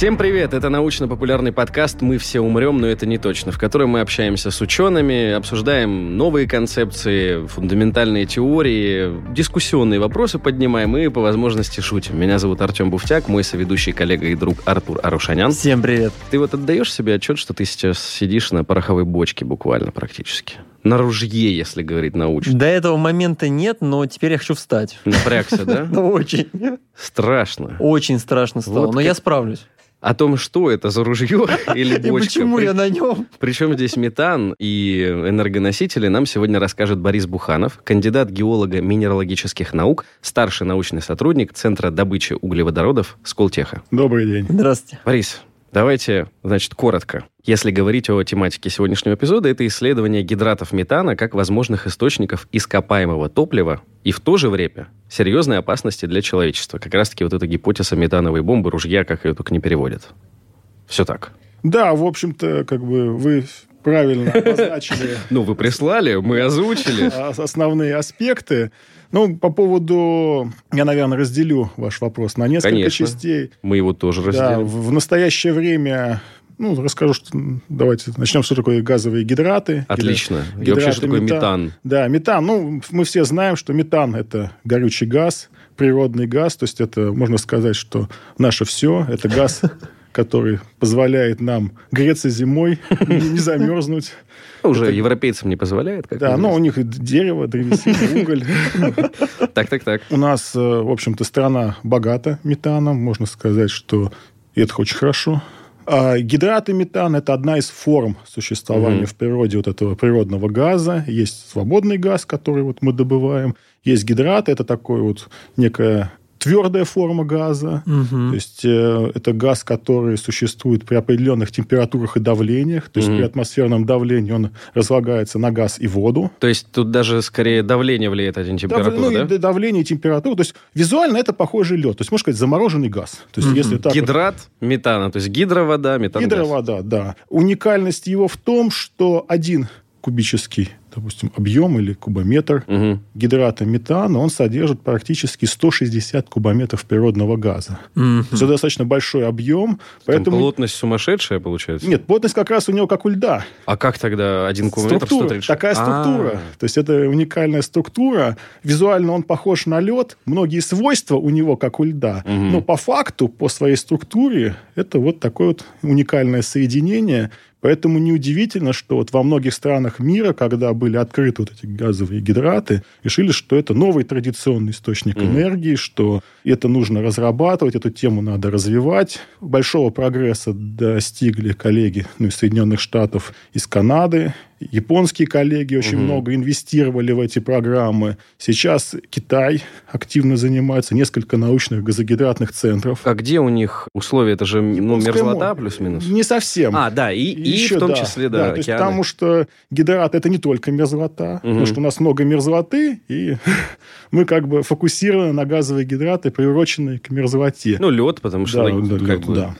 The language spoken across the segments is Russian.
Всем привет! Это научно-популярный подкаст «Мы все умрем, но это не точно», в котором мы общаемся с учеными, обсуждаем новые концепции, фундаментальные теории, дискуссионные вопросы поднимаем и, по возможности, шутим. Меня зовут Артем Буфтяк, мой соведущий коллега и друг Артур Арушанян. Всем привет! Ты вот отдаешь себе отчет, что ты сейчас сидишь на пороховой бочке буквально практически? На ружье, если говорить научно. До этого момента нет, но теперь я хочу встать. Напрягся, да? Ну, очень. Страшно. Очень страшно стало, но я справлюсь. О том, что это за ружье или И бочка. почему при- я на нем? Причем здесь метан и энергоносители нам сегодня расскажет Борис Буханов, кандидат геолога минералогических наук, старший научный сотрудник Центра добычи углеводородов Сколтеха. Добрый день. Здравствуйте. Борис, давайте, значит, коротко. Если говорить о тематике сегодняшнего эпизода, это исследование гидратов метана как возможных источников ископаемого топлива и в то же время серьезной опасности для человечества. Как раз-таки вот эта гипотеза метановой бомбы, ружья, как ее только не переводят. Все так. Да, в общем-то, как бы вы правильно обозначили Ну, вы прислали, мы озвучили. основные аспекты. Ну, по поводу... Я, наверное, разделю ваш вопрос на несколько Конечно. частей. Мы его тоже Да, разделим. в, в настоящее время... Ну, расскажу, что... Давайте начнем, что такое газовые гидраты. Отлично. И Гидраты вообще, что такое метан? Да, метан. Ну, мы все знаем, что метан – это горючий газ, природный газ. То есть, это, можно сказать, что наше все. Это газ, который позволяет нам греться зимой, не не замерзнуть. Уже европейцам не позволяет? Как Да, но у них дерево, древесина, уголь. Так, так, так. У нас, э, в общем-то, страна богата метаном. Можно сказать, что это очень хорошо. А гидраты метана – это одна из форм существования Мгм. в природе вот этого природного газа. Есть свободный газ, который вот мы добываем. Есть гидраты – это такой вот некая твердая форма газа. То есть э, это газ, который существует при определенных температурах и давлениях. То есть Мгм. при атмосферном давлении он разлагается на газ и воду. То есть тут даже скорее давление влияет, а не Дав- температура, ну, да? и давление, и температура. То есть визуально это похожий лед. То есть, можно сказать, замороженный газ. То есть, Мгм. если так вот- Гидрат метана, то есть гидровода, метан Гидровода, да. Уникальность его в том, что один кубический, допустим, объем или кубометр Угу. гидрата метана, он содержит практически 160 кубометров природного газа. Мгм. Это достаточно большой объем, поэтому... Плотность сумасшедшая получается? Нет, плотность как раз у него как у льда. А как тогда один кубометр Структура, 136? такая структура. А, То есть это уникальная структура. Визуально он похож на лед. Многие свойства у него как у льда. Мгм. Но по факту, по своей структуре, это вот такое вот уникальное соединение. Поэтому неудивительно, что вот во многих странах мира, когда были открыты вот эти газовые гидраты, решили, что это новый традиционный источник Мгм. энергии, что это нужно разрабатывать, эту тему надо развивать. Большого прогресса достигли коллеги ну, из Соединенных Штатов, из Канады. Японские коллеги очень Мгм. много инвестировали в эти программы. Сейчас Китай активно занимается, несколько научных газогидратных центров. А где у них условия? Это же ну, мерзлота плюс-минус? Не совсем. А, да, и, и Еще, в том да, числе, да, то есть потому что гидрат это не только мерзлота, потому Мгм. что у нас много мерзлоты, и мы как бы фокусированы на газовые гидраты, приуроченные к мерзлоте. Ну, лед, потому что Да, да, лед, да.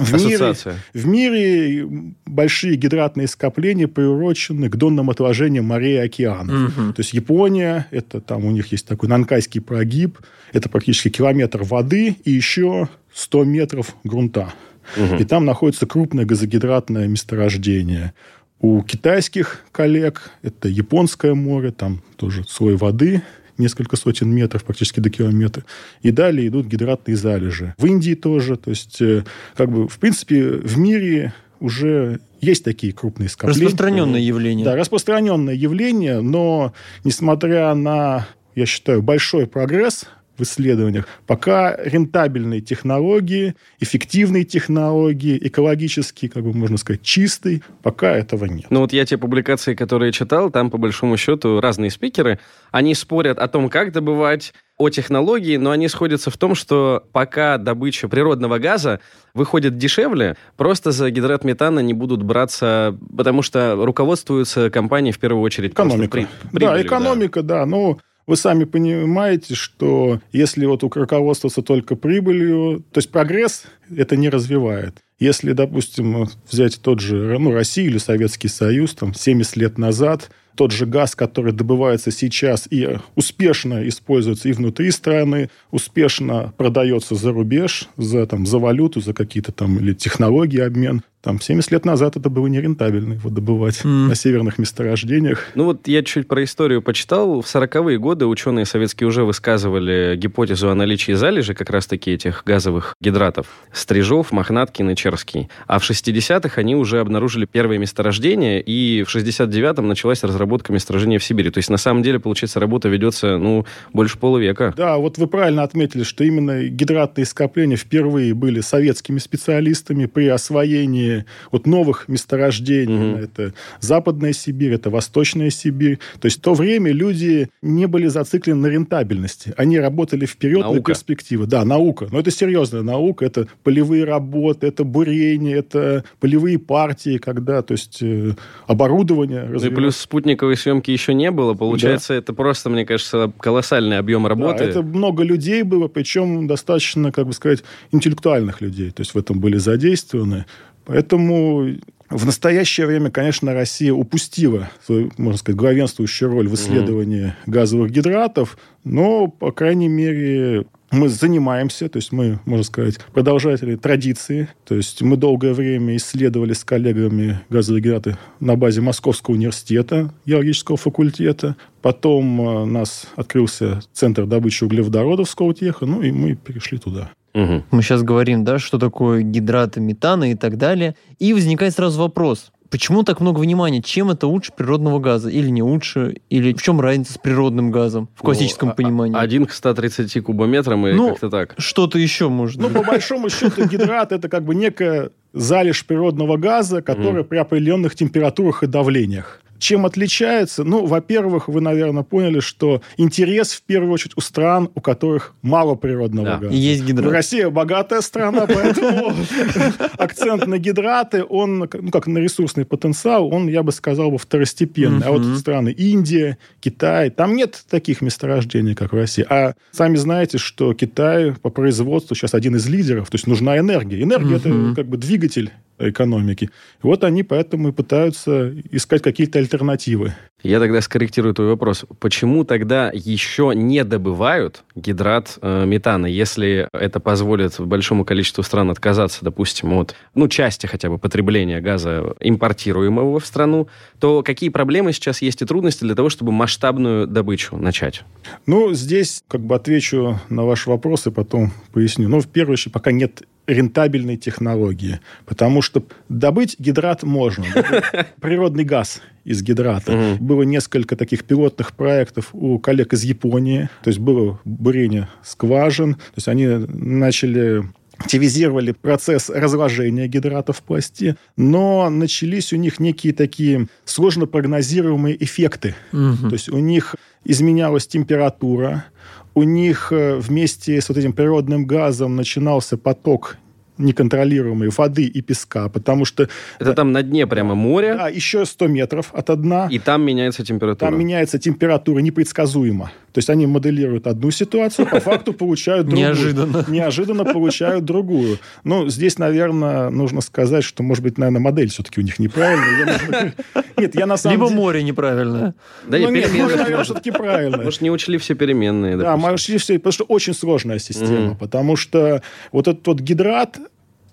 В мире, в мире большие гидратные скопления приурочены к донным отложениям морей и океанов. Мгм. То есть Япония, это там у них есть такой Нанкайский прогиб, это практически километр воды и еще 100 метров грунта. Мгм. И там находится крупное газогидратное месторождение. У китайских коллег это Японское море, там тоже слой воды, несколько сотен метров, практически до километра. И далее идут гидратные залежи. В Индии тоже. То есть, э, как бы, в принципе, в мире уже есть такие крупные скопления. Распространенное явление. Да, распространенное явление, но несмотря на, я считаю, большой прогресс в исследованиях, пока рентабельные технологии, эффективные технологии, экологически, как бы можно сказать, чистый, пока этого нет. Ну вот я те публикации, которые читал, там по большому счету разные спикеры, они спорят о том, как добывать, о технологии, но они сходятся в том, что пока добыча природного газа выходит дешевле, просто за гидрат метана не будут браться, потому что руководствуются компании в первую очередь Экономика. при- да, прибылью, экономика, да. Ну, вы сами понимаете, что если вот руководствоваться только прибылью, то есть прогресс это не развивает. Если, допустим, взять тот же ну, Россию или Советский Союз, там, 70 лет назад, тот же газ, который добывается сейчас и успешно используется и внутри страны, успешно продается за рубеж, за, там, за валюту, за какие-то там или технологии обмен. Там 70 лет назад это было нерентабельно его добывать mm. на северных месторождениях. Ну вот я чуть про историю почитал. В 40-е годы ученые советские уже высказывали гипотезу о наличии залежи как раз-таки этих газовых гидратов. Стрижов, Мохнаткин и Черский. А в 60-х они уже обнаружили первые месторождения, и в 69-м началась разработка месторождения в Сибири. То есть на самом деле, получается, работа ведется, ну, больше полувека. Да, вот вы правильно отметили, что именно гидратные скопления впервые были советскими специалистами при освоении вот новых месторождений. Угу. Это Западная Сибирь, это Восточная Сибирь. То есть в то время люди не были зациклены на рентабельности. Они работали вперед наука. на перспективы. Да, наука. Но это серьезная наука. Это полевые работы, это бурение, это полевые партии, когда, то есть э, оборудование. Ну и плюс спутниковой съемки еще не было. Получается, да. это просто, мне кажется, колоссальный объем работы. Да, это много людей было, причем достаточно, как бы сказать, интеллектуальных людей. То есть в этом были задействованы. Поэтому в настоящее время, конечно, Россия упустила свою, можно сказать, главенствующую роль в исследовании mm газовых гидратов, но, по крайней мере, мы занимаемся, то есть мы, можно сказать, продолжатели традиции. То есть мы долгое время исследовали с коллегами газовые гидраты на базе Московского университета, геологического факультета. Потом э, у нас открылся центр добычи углеводородов Скоутеха, ну и мы перешли туда. Угу. Мы сейчас говорим, да, что такое гидраты метана и так далее. И возникает сразу вопрос, Почему так много внимания? Чем это лучше природного газа? Или не лучше? Или в чем разница с природным газом в классическом ну, понимании? Один к 130 кубометрам или ну, как-то так? Что-то еще можно. Ну, по большому счету, гидрат это как бы некая залежь природного газа, которая при определенных температурах и давлениях. Чем отличается? Ну, во-первых, вы, наверное, поняли, что интерес, в первую очередь, у стран, у которых мало природного да. газа. есть гидрат. Россия богатая страна, поэтому акцент на гидраты, он, ну, как на ресурсный потенциал, он, я бы сказал, второстепенный. А вот страны Индия, Китай, там нет таких месторождений, как в России. А сами знаете, что Китай по производству сейчас один из лидеров, то есть нужна энергия. Энергия – это как бы двигатель экономики. Вот они поэтому и пытаются искать какие-то альтернативы. Я тогда скорректирую твой вопрос. Почему тогда еще не добывают гидрат э, метана, если это позволит большому количеству стран отказаться, допустим, от ну, части хотя бы потребления газа, импортируемого в страну, то какие проблемы сейчас есть и трудности для того, чтобы масштабную добычу начать? Ну, здесь как бы отвечу на ваш вопрос и потом поясню. Ну, в первую очередь, пока нет рентабельной технологии. Потому что добыть гидрат можно. Природный газ из гидрата. Было несколько таких пилотных проектов у коллег из Японии. То есть было бурение скважин. То есть они начали активизировали процесс разложения гидрата в пласте, но начались у них некие такие сложно прогнозируемые эффекты. Угу. То есть у них изменялась температура, у них э, вместе с вот этим природным газом начинался поток неконтролируемой воды и песка, потому что... Это там на дне прямо море? Да, еще 100 метров от дна. И там меняется температура? Там меняется температура непредсказуемо. То есть они моделируют одну ситуацию, по факту получают другую. Неожиданно. Неожиданно получают другую. Ну, здесь, наверное, нужно сказать, что, может быть, наверное, модель все-таки у них неправильная. Нет, я на самом деле... Либо море неправильное. Да нет, переменные. наверное, все-таки правильно. Может, не учли все переменные. Да, мы учли все, потому что очень сложная система. Потому что вот этот вот гидрат,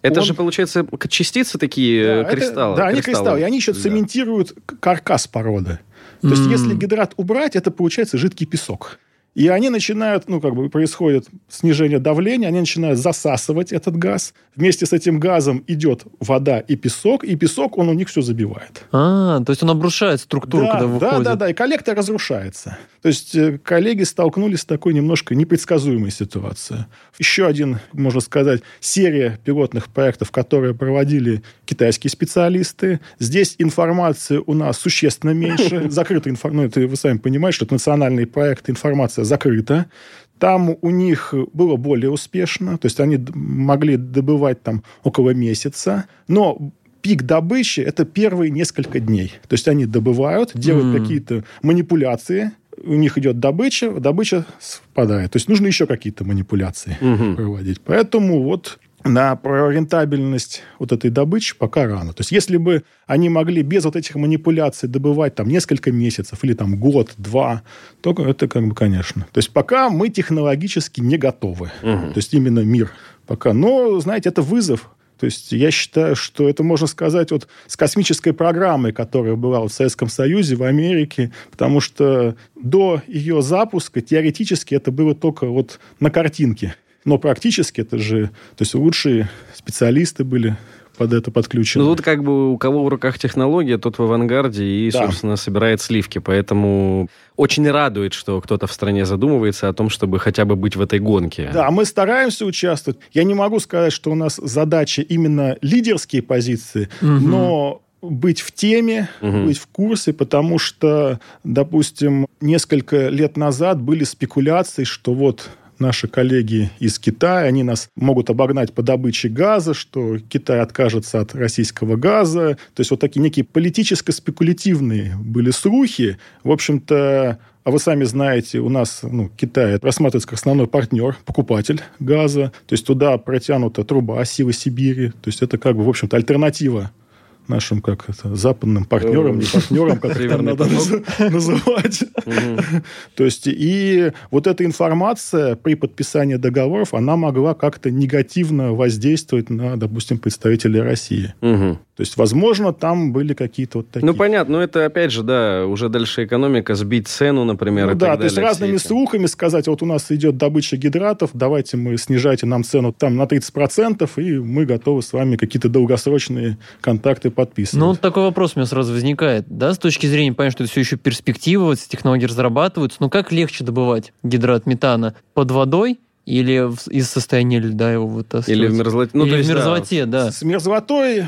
это он... же, получается, частицы такие, да, кристаллы. Это, да, они кристаллы. И они еще да. цементируют каркас породы. То есть, если гидрат убрать, это получается жидкий песок. И они начинают, ну, как бы происходит снижение давления, они начинают засасывать этот газ. Вместе с этим газом идет вода и песок, и песок, он у них все забивает. А, то есть он обрушает структуру, да, когда выходит. Да, да, да, и коллектор разрушается. То есть э, коллеги столкнулись с такой немножко непредсказуемой ситуацией. Еще один, можно сказать, серия пилотных проектов, которые проводили китайские специалисты. Здесь информации у нас существенно меньше. Закрытая информация, ну, это вы сами понимаете, что это национальный проект, информация закрыта. Там у них было более успешно, то есть они могли добывать там около месяца, но пик добычи – это первые несколько дней. То есть они добывают, делают mm. какие-то манипуляции, у них идет добыча, добыча спадает. То есть нужно еще какие-то манипуляции mm-hmm. проводить. Поэтому вот на про рентабельность вот этой добычи пока рано. То есть если бы они могли без вот этих манипуляций добывать там несколько месяцев или там год, два, то это как бы, конечно. То есть пока мы технологически не готовы. Угу. То есть именно мир пока. Но, знаете, это вызов. То есть я считаю, что это можно сказать вот с космической программой, которая была в Советском Союзе, в Америке, потому что до ее запуска теоретически это было только вот на картинке. Но практически это же... То есть лучшие специалисты были под это подключены. Ну, тут как бы у кого в руках технология, тот в авангарде и, да. собственно, собирает сливки. Поэтому очень радует, что кто-то в стране задумывается о том, чтобы хотя бы быть в этой гонке. Да, мы стараемся участвовать. Я не могу сказать, что у нас задача именно лидерские позиции, угу. но быть в теме, угу. быть в курсе, потому что, допустим, несколько лет назад были спекуляции, что вот наши коллеги из Китая, они нас могут обогнать по добыче газа, что Китай откажется от российского газа. То есть вот такие некие политическо-спекулятивные были слухи. В общем-то, а вы сами знаете, у нас ну, Китай рассматривается как основной партнер, покупатель газа. То есть туда протянута труба силы Сибири. То есть это как бы, в общем-то, альтернатива нашим как это, западным партнерам, не партнерам, как это надо называть. То есть, и вот эта информация при подписании договоров, она могла как-то негативно воздействовать на, допустим, представителей России. То есть, возможно, там были какие-то вот такие... Ну, понятно, но это, опять же, да, уже дальше экономика, сбить цену, например, ну, да, то есть разными слухами сказать, вот у нас идет добыча гидратов, давайте мы снижайте нам цену там на 30%, и мы готовы с вами какие-то долгосрочные контакты подписывать. Ну, такой вопрос у меня сразу возникает, да, с точки зрения, понятно, что это все еще перспектива, вот технологии разрабатываются, но как легче добывать гидрат метана? Под водой или из состояния льда его вытаскивать? Или в мерзлоте. Ну, Или в мерзлоте, да. да. С мерзлотой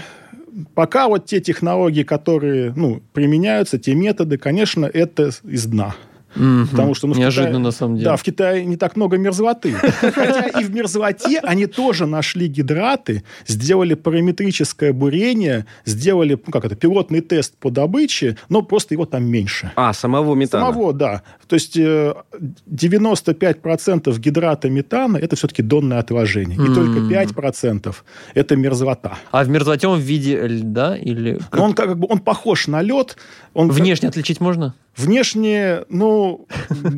пока вот те технологии, которые ну, применяются, те методы, конечно, это из дна. Mm-hmm. Потому что, ну, Неожиданно, Китае, на самом деле. Да, в Китае не так много мерзлоты. Хотя и в мерзлоте они тоже нашли гидраты, сделали параметрическое бурение, сделали, ну, как это, пилотный тест по добыче, но просто его там меньше. А, самого метана? Самого, да. То есть 95% э, гидрата метана – это все-таки донное отложение. И mm-hmm. только 5% – это мерзлота. А в мерзлоте он в виде льда или... Ну, он как бы он похож на лед. Он Внешне как... отличить можно? Внешне, ну,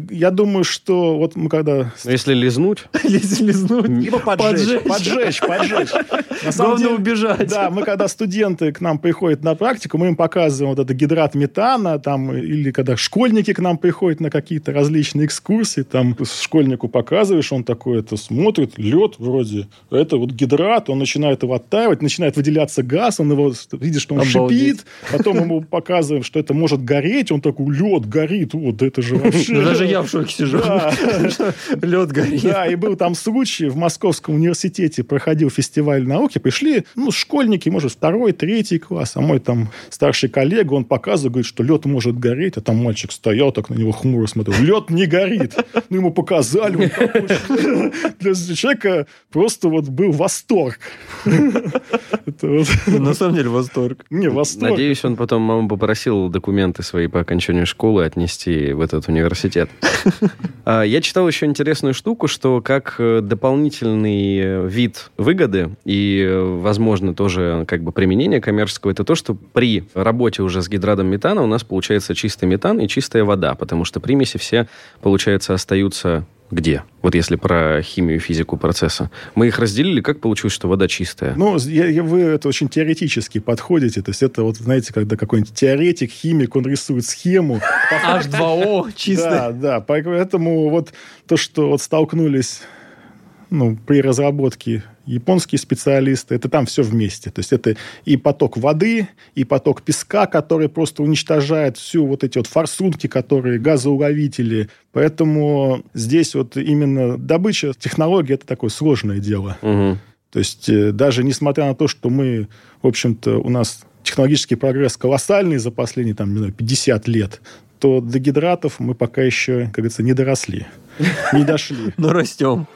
я думаю, что вот мы когда... Если лизнуть? Если лизнуть. Либо поджечь. Поджечь, поджечь. Главное убежать. Да, мы когда студенты к нам приходят на практику, мы им показываем вот это гидрат метана, там, или когда школьники к нам приходят на какие-то различные экскурсии, там, школьнику показываешь, он такой это смотрит, лед вроде, это вот гидрат, он начинает его оттаивать, начинает выделяться газ, он его, видишь, что он Обалдеть. шипит, потом ему показываем, что это может гореть, он такой, лед горит, вот это же вообще... Ну, даже я в шоке сижу. Лед горит. Да, и был там случай, в Московском университете проходил фестиваль науки, пришли, ну, школьники, может, второй, третий класс, а мой там старший коллега, он показывает, говорит, что лед может гореть, а там мальчик стоял, так на него хмуро смотрел, лед не горит. Ну, ему показали, для человека просто вот был восторг. На самом деле восторг. Не, восторг. Надеюсь, он потом маму попросил документы свои по окончанию школы отнести в этот университет. А, я читал еще интересную штуку, что как э, дополнительный э, вид выгоды и, э, возможно, тоже как бы применение коммерческого, это то, что при работе уже с гидратом метана у нас получается чистый метан и чистая вода, потому что примеси все, получается, остаются где? Вот если про химию и физику процесса. Мы их разделили, как получилось, что вода чистая? Ну, я, я, вы это очень теоретически подходите. То есть это вот, знаете, когда какой-нибудь теоретик, химик, он рисует схему. H2O чистая. Да, да. Поэтому вот то, что вот столкнулись ну, при разработке японские специалисты, это там все вместе. То есть это и поток воды, и поток песка, который просто уничтожает всю вот эти вот форсунки, которые газоуловители. Поэтому здесь вот именно добыча технологии это такое сложное дело. Угу. То есть э, даже несмотря на то, что мы, в общем-то, у нас технологический прогресс колоссальный за последние там, не знаю, 50 лет, то до гидратов мы пока еще, как говорится, не доросли, не дошли. Но растем.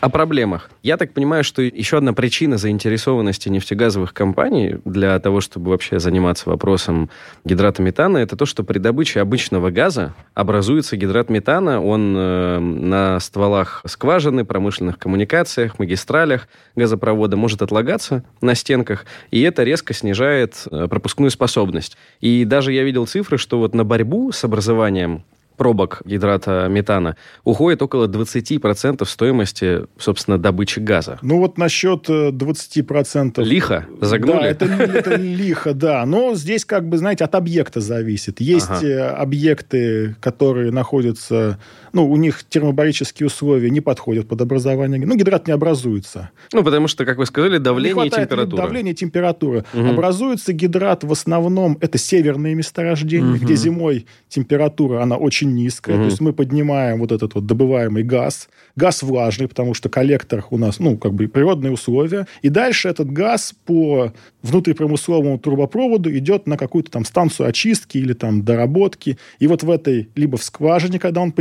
О проблемах. Я так понимаю, что еще одна причина заинтересованности нефтегазовых компаний для того, чтобы вообще заниматься вопросом гидрата метана, это то, что при добыче обычного газа образуется гидрат метана, он э, на стволах скважины, промышленных коммуникациях, магистралях газопровода может отлагаться на стенках, и это резко снижает э, пропускную способность. И даже я видел цифры, что вот на борьбу с образованием пробок гидрата метана уходит около 20% стоимости, собственно, добычи газа. Ну вот насчет 20%... Э, лихо? Загнули? Да, это, это лихо, да. Но здесь, как бы, знаете, от объекта зависит. Есть ага. Э, объекты, которые находятся... Ну, у них термобарические условия не подходят под образование. Ну, гидрат не образуется. Ну, потому что, как вы сказали, давление и температура. Давление и температура. Угу. Образуется гидрат в основном... Это северные месторождения, угу. где зимой температура, она очень низкая. Угу. То есть мы поднимаем вот этот вот добываемый газ. Газ влажный, потому что коллектор у нас, ну, как бы природные условия. И дальше этот газ по внутрипромысловому трубопроводу идет на какую-то там станцию очистки или там доработки. И вот в этой, либо в скважине, когда он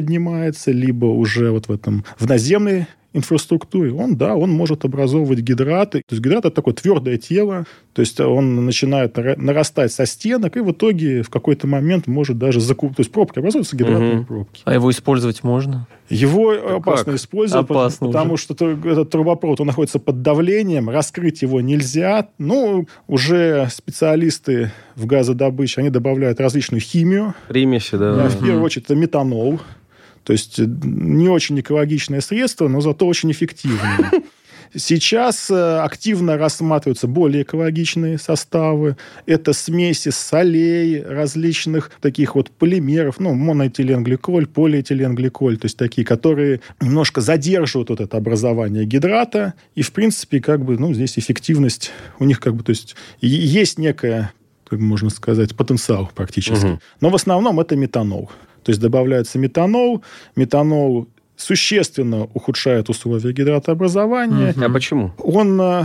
поднимается, либо уже вот в этом, в наземной инфраструктуре, он, да, он может образовывать гидраты. То есть гидрат – это такое твердое тело, то есть он начинает нарастать со стенок, и в итоге в какой-то момент может даже закупить. То есть пробки образуются гидратные угу. пробки. А его использовать можно? Его опасно как? использовать, опасно потому уже. что этот трубопровод он находится под давлением, раскрыть его нельзя. Ну, уже специалисты в газодобыче, они добавляют различную химию. Примеси, да. В первую очередь, это метанол. То есть э, не очень экологичное средство, но зато очень эффективное. Сейчас э, активно рассматриваются более экологичные составы. Это смеси солей, различных таких вот полимеров, ну, моноэтиленгликоль, полиэтиленгликоль, то есть такие, которые немножко задерживают вот это образование гидрата. И, в принципе, как бы, ну, здесь эффективность у них как бы, то есть есть некая как можно сказать, потенциал практически. Угу. Но в основном это метанол. То есть добавляется метанол. Метанол существенно ухудшает условия гидратообразования. Угу. А почему? Он э,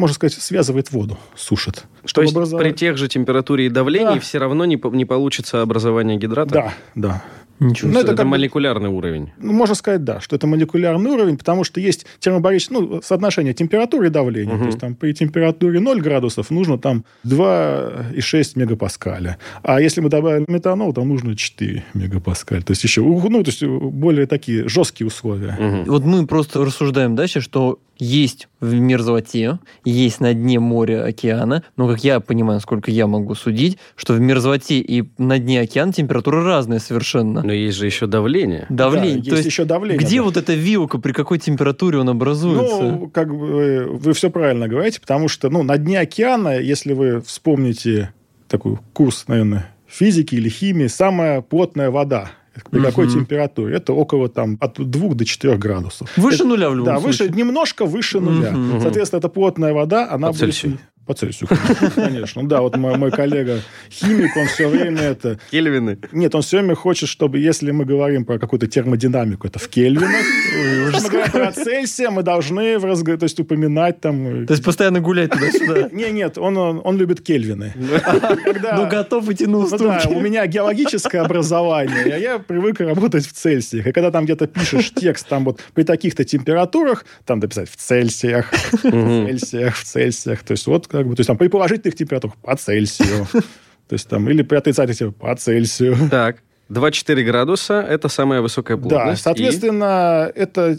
можно сказать, связывает воду, сушит. То есть образовать... при тех же температуре и давлении да. все равно не, не получится образование гидрата? Да, да. Ничего ну, это, это молекулярный бы, уровень. Ну, можно сказать, да, что это молекулярный уровень, потому что есть термобарическое, ну, соотношение температуры и давления. Угу. То есть там при температуре 0 градусов нужно там 2,6 мегапаскаля. А если мы добавим метанол, там нужно 4 мегапаскаля. То есть еще, ну, то есть более такие жесткие условия. Угу. Вот мы просто рассуждаем дальше, что есть в мерзлоте, есть на дне моря, океана, но, как я понимаю, насколько я могу судить, что в мерзлоте и на дне океана температура разная совершенно. Но есть же еще давление. Давление. Да, есть, есть еще давление. Где да. вот эта вилка, при какой температуре он образуется? Ну, как бы вы все правильно говорите, потому что, ну, на дне океана, если вы вспомните такой курс, наверное, физики или химии, самая плотная вода при какой угу. температуре? Это около там, от 2 до 4 градусов. Выше это, нуля в любом да, случае. Выше, немножко выше нуля. Угу. Соответственно, это плотная вода, она По будет... Цельсию. По Цельсию, конечно. Да, вот мой, мой коллега химик, он все время это... Кельвины? Нет, он все время хочет, чтобы, если мы говорим про какую-то термодинамику, это в кельвинах. Если мы говорим про Цельсия, мы должны в разговор, то есть упоминать там... То есть постоянно гулять туда-сюда? Не, нет, он, он любит кельвины. Ну, готов идти на уступки. Да, у меня геологическое образование, а я привык работать в Цельсиях. И когда там где-то пишешь текст, там вот при таких-то температурах, там дописать в Цельсиях, в Цельсиях, в Цельсиях. То есть вот как бы, то есть там при положительных температурах по Цельсию. То есть там, или при отрицательных по Цельсию. Так, 2-4 градуса – это самая высокая плотность. Да, соответственно, и... это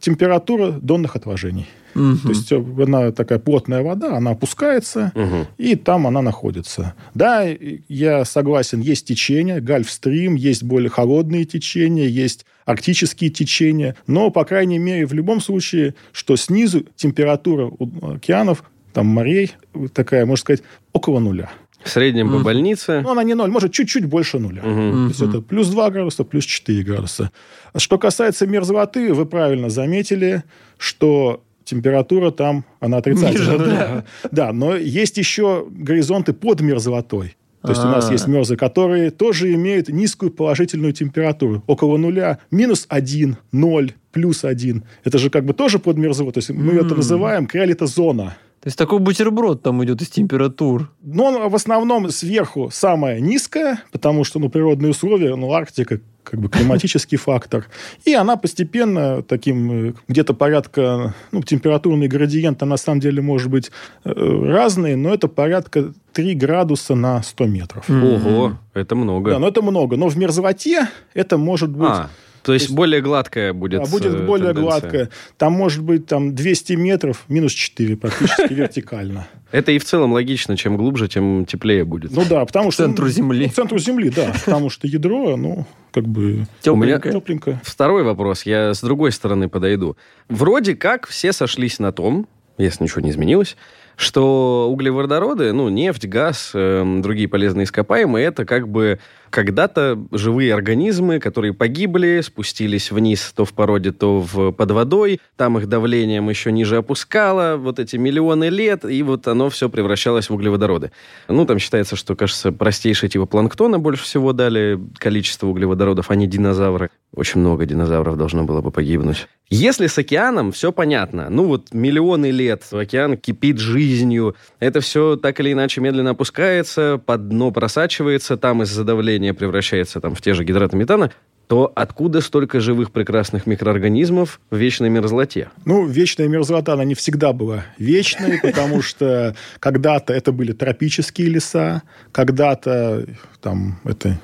температура донных отложений. Угу. То есть она такая плотная вода, она опускается, угу. и там она находится. Да, я согласен, есть течения, гольфстрим, есть более холодные течения, есть арктические течения, но, по крайней мере, в любом случае, что снизу температура океанов там морей такая, можно сказать, около нуля. В среднем по больнице? Ну, она не ноль, может, чуть-чуть больше нуля. Угу. То есть это плюс 2 градуса, плюс 4 градуса. Что касается мерзлоты, вы правильно заметили, что температура там, она отрицательная. Да. да, но есть еще горизонты под мерзлотой. То есть у нас а. есть мерзлые, которые тоже имеют низкую положительную температуру. Около нуля. Минус 1, 0, плюс 1. Это же как бы тоже под мерзлотой. То есть мы это называем криолитозона. То есть такой бутерброд там идет из температур. Но он в основном сверху самая низкая, потому что ну, природные условия, ну, Арктика как бы климатический фактор. И она постепенно таким, э, где-то порядка, ну, температурный градиент, а на самом деле может быть э, разный, но это порядка 3 градуса на 100 метров. Ого, это много. Да, но это много. Но в мерзлоте это может быть... А, то есть, есть- более гладкая будет Да, будет э, более тенденция. гладкая. Там может быть там 200 метров, минус 4 практически вертикально. Это и в целом логично. Чем глубже, тем теплее будет. Ну да, потому К что... центру Земли. К центру Земли, да. Потому что ядро, ну, как бы Тепленькое. тепленькое. Второй вопрос, я с другой стороны подойду. Вроде как все сошлись на том, если ничего не изменилось, что углеводороды, ну, нефть, газ, эм, другие полезные ископаемые, это как бы когда-то живые организмы, которые погибли, спустились вниз то в породе, то в, под водой, там их давлением еще ниже опускало, вот эти миллионы лет, и вот оно все превращалось в углеводороды. Ну, там считается, что, кажется, простейшие типа планктона больше всего дали количество углеводородов, а не динозавры. Очень много динозавров должно было бы погибнуть. Если с океаном все понятно, ну вот миллионы лет океан кипит жизнью, это все так или иначе медленно опускается, под дно просачивается, там из-за давления превращается там, в те же гидраты метана, то откуда столько живых прекрасных микроорганизмов в вечной мерзлоте? Ну, вечная мерзлота, она не всегда была вечной, потому что когда-то это были тропические леса, когда-то там это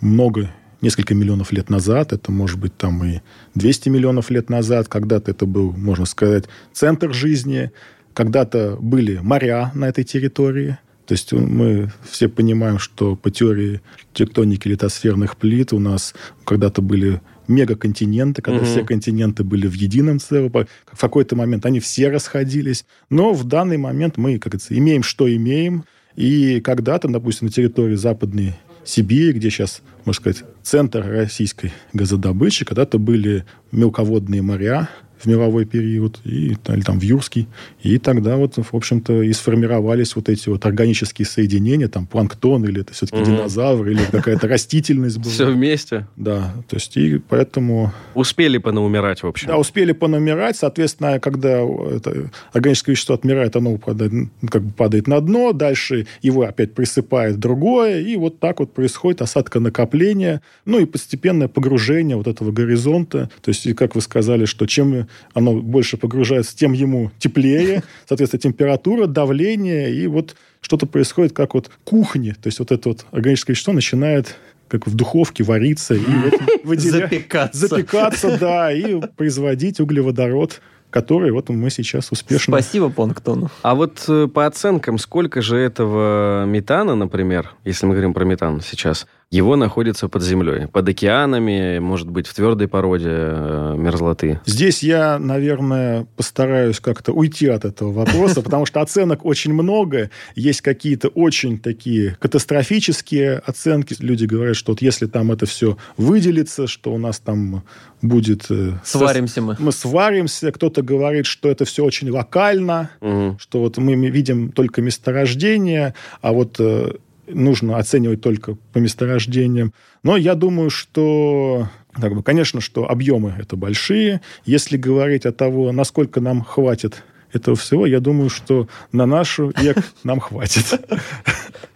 много несколько миллионов лет назад, это может быть там и 200 миллионов лет назад, когда-то это был, можно сказать, центр жизни, когда-то были моря на этой территории. То есть мы все понимаем, что по теории тектоники литосферных плит у нас когда-то были мегаконтиненты, когда Мгм. все континенты были в едином целом. В какой-то момент они все расходились. Но в данный момент мы, как говорится, имеем, что имеем. И когда-то, допустим, на территории Западной Сибири, где сейчас, можно сказать, центр российской газодобычи, когда-то были мелководные моря в мировой период, и, или там в юрский. И тогда вот, в общем-то, и сформировались вот эти вот органические соединения, там планктон, или это все-таки Мгм. динозавр, или какая-то растительность была. Все вместе. Да, то есть и поэтому... Успели понаумирать, в общем. Да, успели понамирать, соответственно, когда это органическое вещество отмирает, оно падает, ну, как бы падает на дно, дальше его опять присыпает другое, и вот так вот происходит осадка накопления, ну и постепенное погружение вот этого горизонта. То есть, как вы сказали, что чем оно больше погружается, тем ему теплее, соответственно, температура, давление, и вот что-то происходит как вот кухни. То есть вот это вот органическое вещество начинает как в духовке вариться и вот выделя- Запекаться. запекаться, да, и производить углеводород, который вот мы сейчас успешно... Спасибо, Планктону. А вот э, по оценкам, сколько же этого метана, например, если мы говорим про метан сейчас, его находится под землей, под океанами, может быть, в твердой породе э, мерзлоты? Здесь я, наверное, постараюсь как-то уйти от этого вопроса, потому что оценок очень много. Есть какие-то очень такие катастрофические оценки. Люди говорят, что вот если там это все выделится, что у нас там будет... э, Сваримся мы. Мы сваримся. Кто-то говорит, что это все очень локально, Мгм. что вот мы видим только месторождение, а вот э, нужно оценивать только по месторождениям. Но я думаю, что, как бы, конечно, что объемы это большие. Если говорить о того, насколько нам хватит этого всего, я думаю, что на нашу век нам хватит.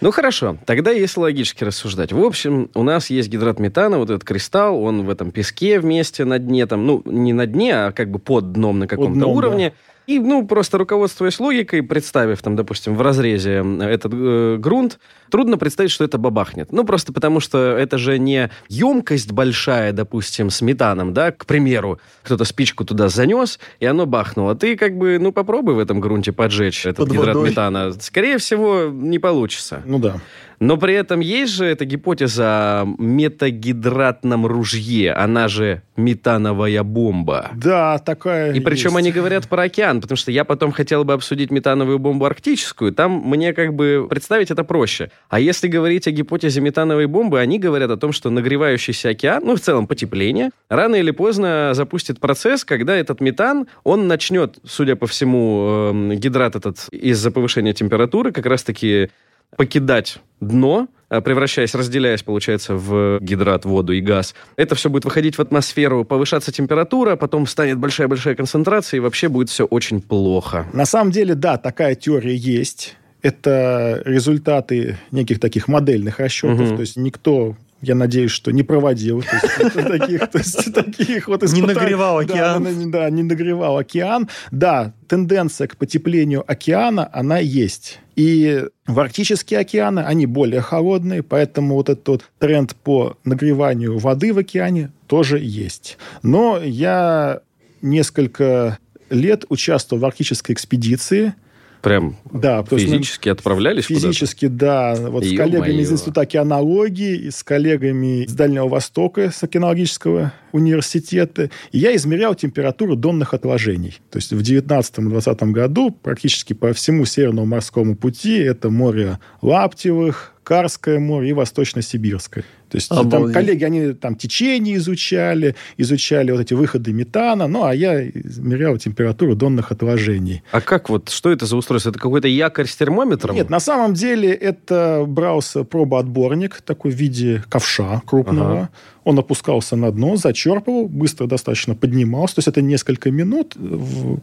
Ну хорошо, тогда если логически рассуждать. В общем, у нас есть гидрат метана, вот этот кристалл, он в этом песке вместе на дне, там, ну, не на дне, а как бы под дном на каком-то уровне. И, ну, просто руководствуясь логикой, представив там, допустим, в разрезе этот э, грунт, трудно представить, что это бабахнет. Ну, просто потому что это же не емкость большая, допустим, с метаном, да, к примеру, кто-то спичку туда занес, и оно бахнуло. Ты как бы, ну, попробуй в этом грунте поджечь этот Под гидрат водой. метана. Скорее всего, не получится. Ну да. Но при этом есть же эта гипотеза о метагидратном ружье, она же метановая бомба. Да, такая И причем есть. они говорят про океан, потому что я потом хотел бы обсудить метановую бомбу арктическую, там мне как бы представить это проще. А если говорить о гипотезе метановой бомбы, они говорят о том, что нагревающийся океан, ну в целом потепление, рано или поздно запустит процесс, когда этот метан, он начнет, судя по всему, эм, гидрат этот из-за повышения температуры как раз-таки покидать дно, а, превращаясь, разделяясь, получается, в гидрат, воду и газ. Это все будет выходить в атмосферу, повышаться температура, потом станет большая-большая концентрация, и вообще будет все очень плохо. На самом деле, да, такая теория есть. Это результаты неких таких модельных расчетов. Угу. То есть никто я надеюсь, что не проводил таких, то есть, таких вот испытаний. Не нагревал океан. Да, да, не нагревал океан. Да, тенденция к потеплению океана, она есть. И в арктические океаны они более холодные, поэтому вот этот вот тренд по нагреванию воды в океане тоже есть. Но я несколько лет участвовал в арктической экспедиции – Прям да, физически отправлялись Физически, да. Вот с коллегами из Института океанологии, и с коллегами из Дальнего Востока, с океанологического университета. И я измерял температуру донных отложений. То есть в 19-20 году практически по всему Северному морскому пути это море Лаптевых, Карское море и Восточно-Сибирское. То есть Обалдеть. там коллеги, они там течение изучали, изучали вот эти выходы метана, ну, а я измерял температуру донных отложений. А как вот, что это за устройство? Это какой-то якорь с термометром? Нет, на самом деле это брался пробоотборник, такой в виде ковша крупного. Ага. Он опускался на дно, зачерпывал, быстро достаточно поднимался. То есть это несколько минут,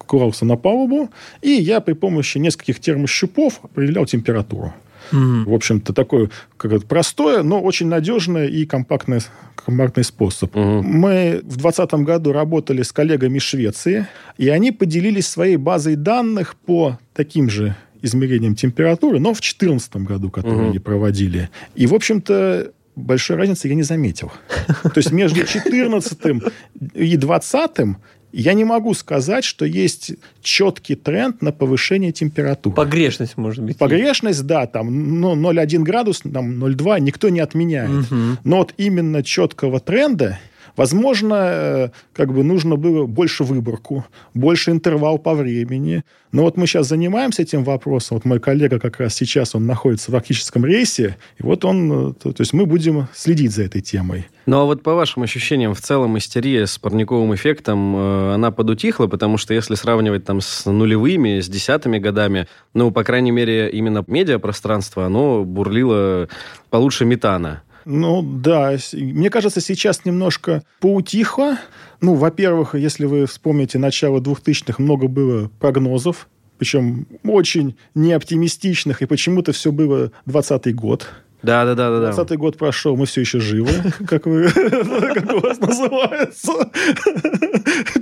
клался на палубу, и я при помощи нескольких термощупов определял температуру. Mm. В общем-то, такое как простое, но очень надежное и компактное, компактный способ. Mm-hmm. Мы в 2020 году работали с коллегами из Швеции, и они поделились своей базой данных по таким же измерениям температуры, но в 2014 году, который mm-hmm. они проводили. И, в общем-то, большой разницы я не заметил. То есть между 2014 и 2020 я не могу сказать, что есть четкий тренд на повышение температуры. Погрешность, может быть. Погрешность, да, там ну, 0,1 градус, там 0,2 никто не отменяет. Угу. Но вот именно четкого тренда Возможно, э, как бы нужно было больше выборку, больше интервал по времени. Но вот мы сейчас занимаемся этим вопросом. Вот мой коллега как раз сейчас, он находится в арктическом рейсе. И вот он, э, то, то есть мы будем следить за этой темой. Ну а вот по вашим ощущениям, в целом истерия с парниковым эффектом, э, она подутихла, потому что если сравнивать там с нулевыми, с десятыми годами, ну, по крайней мере, именно медиапространство, оно бурлило получше метана. Ну да, мне кажется, сейчас немножко поутихло. Ну, во-первых, если вы вспомните начало 2000-х, много было прогнозов, причем очень неоптимистичных, и почему-то все было 20 год. Да, да, да, да. 20 год прошел, мы все еще живы, как вы, как у вас называется.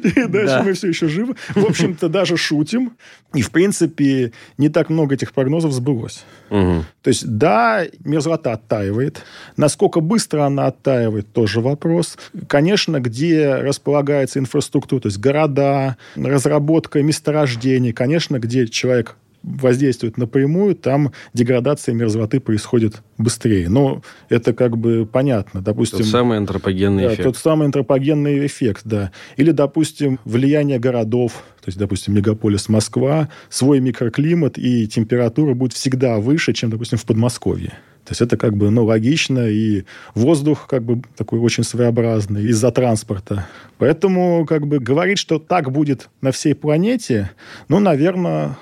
Передача «Мы все еще живы». В общем-то, даже шутим. И, в принципе, не так много этих прогнозов сбылось. То есть, да, мерзлота оттаивает. Насколько быстро она оттаивает, тоже вопрос. Конечно, где располагается инфраструктура, то есть города, разработка месторождений, конечно, где человек воздействует напрямую, там деградация мерзлоты происходит быстрее. Но это как бы понятно. Допустим, тот самый антропогенный да, эффект. Тот самый антропогенный эффект, да. Или, допустим, влияние городов, то есть, допустим, мегаполис Москва, свой микроклимат и температура будет всегда выше, чем, допустим, в Подмосковье. То есть это как бы ну, логично, и воздух как бы такой очень своеобразный из-за транспорта. Поэтому как бы говорить, что так будет на всей планете, ну, наверное,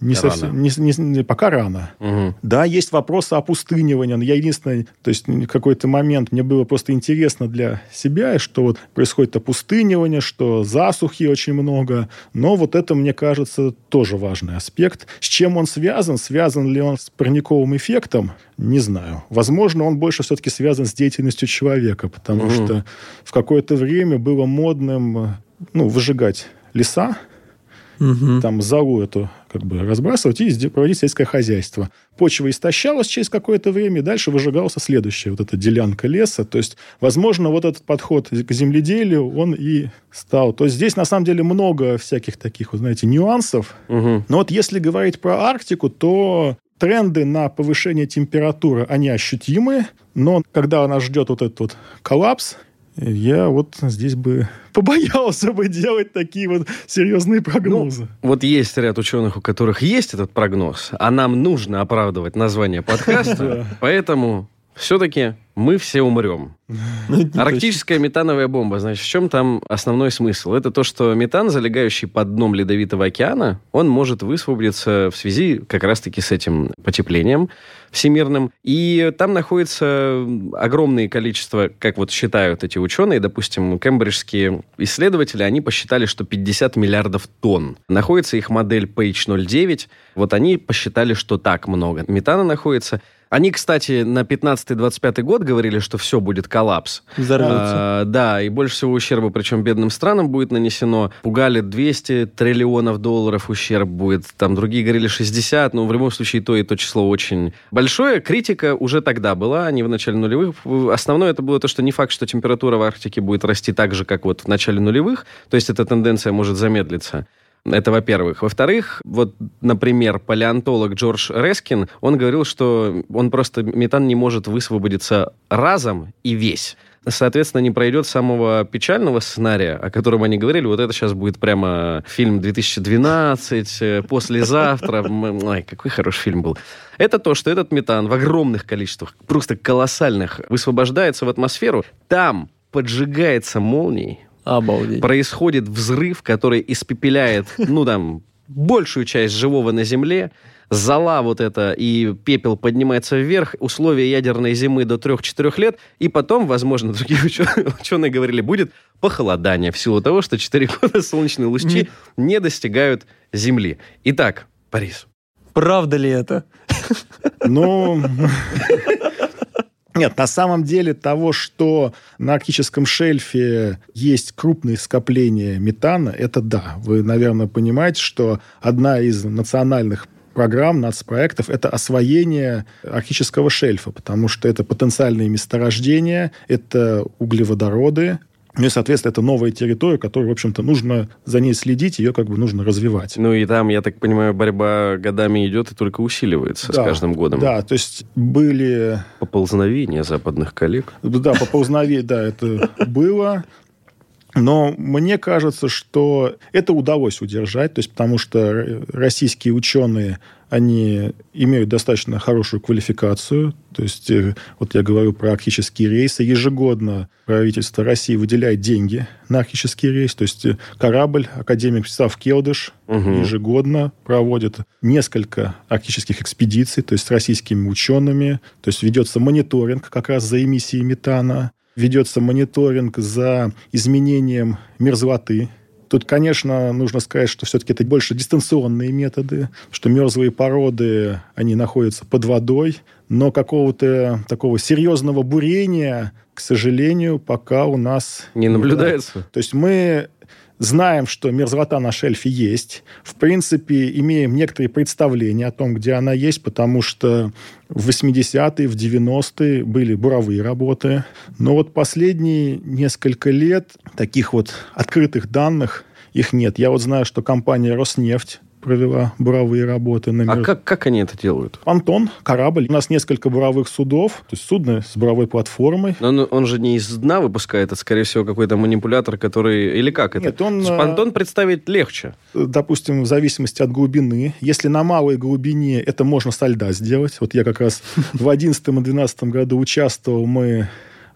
не рано. совсем, не, не, не, пока рано. Угу. Да, есть вопросы опустынивания. Но я единственное, то есть в какой-то момент мне было просто интересно для себя, что вот происходит опустынивание, что засухи очень много. Но вот это, мне кажется, тоже важный аспект. С чем он связан? Связан ли он с парниковым эффектом? Не знаю. Возможно, он больше все-таки связан с деятельностью человека, потому угу. что в какое-то время было модным ну, выжигать леса, угу. там залу эту как бы разбрасывать и проводить сельское хозяйство. Почва истощалась через какое-то время, и дальше выжигался следующая вот эта делянка леса. То есть, возможно, вот этот подход к земледелию, он и стал. То есть, здесь на самом деле много всяких таких, вот, знаете, нюансов. Угу. Но вот если говорить про Арктику, то тренды на повышение температуры, они ощутимы, но когда нас ждет вот этот вот коллапс, я вот здесь бы побоялся бы делать такие вот серьезные прогнозы. Ну, вот есть ряд ученых, у которых есть этот прогноз, а нам нужно оправдывать название подкаста, поэтому все-таки мы все умрем. Ну, Арктическая метановая бомба, значит, в чем там основной смысл? Это то, что метан, залегающий под дном Ледовитого океана, он может высвободиться в связи как раз-таки с этим потеплением всемирным. И там находится огромное количество, как вот считают эти ученые, допустим, кембриджские исследователи, они посчитали, что 50 миллиардов тонн. Находится их модель PH09, вот они посчитали, что так много метана находится. Они, кстати, на 15-25 год говорили, что все будет коллапс. Взорвется. А, да, и больше всего ущерба, причем бедным странам будет нанесено. Пугали 200 триллионов долларов ущерб будет. Там другие говорили 60, но в любом случае то и то число очень большое. Критика уже тогда была, не в начале нулевых. Основное это было то, что не факт, что температура в Арктике будет расти так же, как вот в начале нулевых. То есть эта тенденция может замедлиться. Это во-первых. Во-вторых, вот, например, палеонтолог Джордж Рескин, он говорил, что он просто метан не может высвободиться разом и весь соответственно, не пройдет самого печального сценария, о котором они говорили. Вот это сейчас будет прямо фильм 2012, э, послезавтра. Ой, какой хороший фильм был. Это то, что этот метан в огромных количествах, просто колоссальных, высвобождается в атмосферу. Там поджигается молнией, Обалдеть. происходит взрыв, который испепеляет, ну, там, большую часть живого на Земле, зола вот это и пепел поднимается вверх, условия ядерной зимы до 3-4 лет, и потом, возможно, другие ученые, ученые говорили, будет похолодание в силу того, что 4 года солнечные лучи не достигают Земли. Итак, Борис. Правда ли это? Ну, нет, на самом деле того, что на арктическом шельфе есть крупные скопления метана, это да. Вы, наверное, понимаете, что одна из национальных программ, нацпроектов, это освоение арктического шельфа, потому что это потенциальные месторождения, это углеводороды, ну и, соответственно, это новая территория, которую, в общем-то, нужно за ней следить, ее как бы нужно развивать. Ну и там, я так понимаю, борьба годами идет и только усиливается Да, с каждым годом. Да, то есть были... Поползновение западных коллег. Да, поползновение, да, это было. Но мне кажется, что это удалось удержать, то есть потому что российские ученые, они имеют достаточно хорошую квалификацию. То есть, э, вот я говорю про арктические рейсы. Ежегодно правительство России выделяет деньги на арктический рейс. То есть, э, корабль академик Вячеслав Келдыш Мгм. ежегодно проводит несколько арктических экспедиций, то есть с российскими учеными. То есть, ведется мониторинг как раз за эмиссией метана. Ведется мониторинг за изменением мерзлоты. Тут, конечно, нужно сказать, что все-таки это больше дистанционные методы, что мерзлые породы, они находятся под водой, но какого-то такого серьезного бурения, к сожалению, пока у нас Не наблюдается? То есть мы знаем, что мерзлота на шельфе есть. В принципе, имеем некоторые представления о том, где она есть, потому что в 80-е, в 90-е были буровые работы. Но вот последние несколько лет таких вот открытых данных их нет. Я вот знаю, что компания «Роснефть» провела буровые работы. На А мерз- как, как они это делают? Антон, корабль. У нас несколько буровых судов, то есть судно с буровой платформой. Но Он, он же не из дна выпускает, это, скорее всего, какой-то манипулятор, который... Или как это? Нет, он, э, Понтон представить легче. допустим, в зависимости от глубины. Если на малой глубине, это можно со льда сделать. Вот я как раз в 2011 и 2012 году участвовал, мы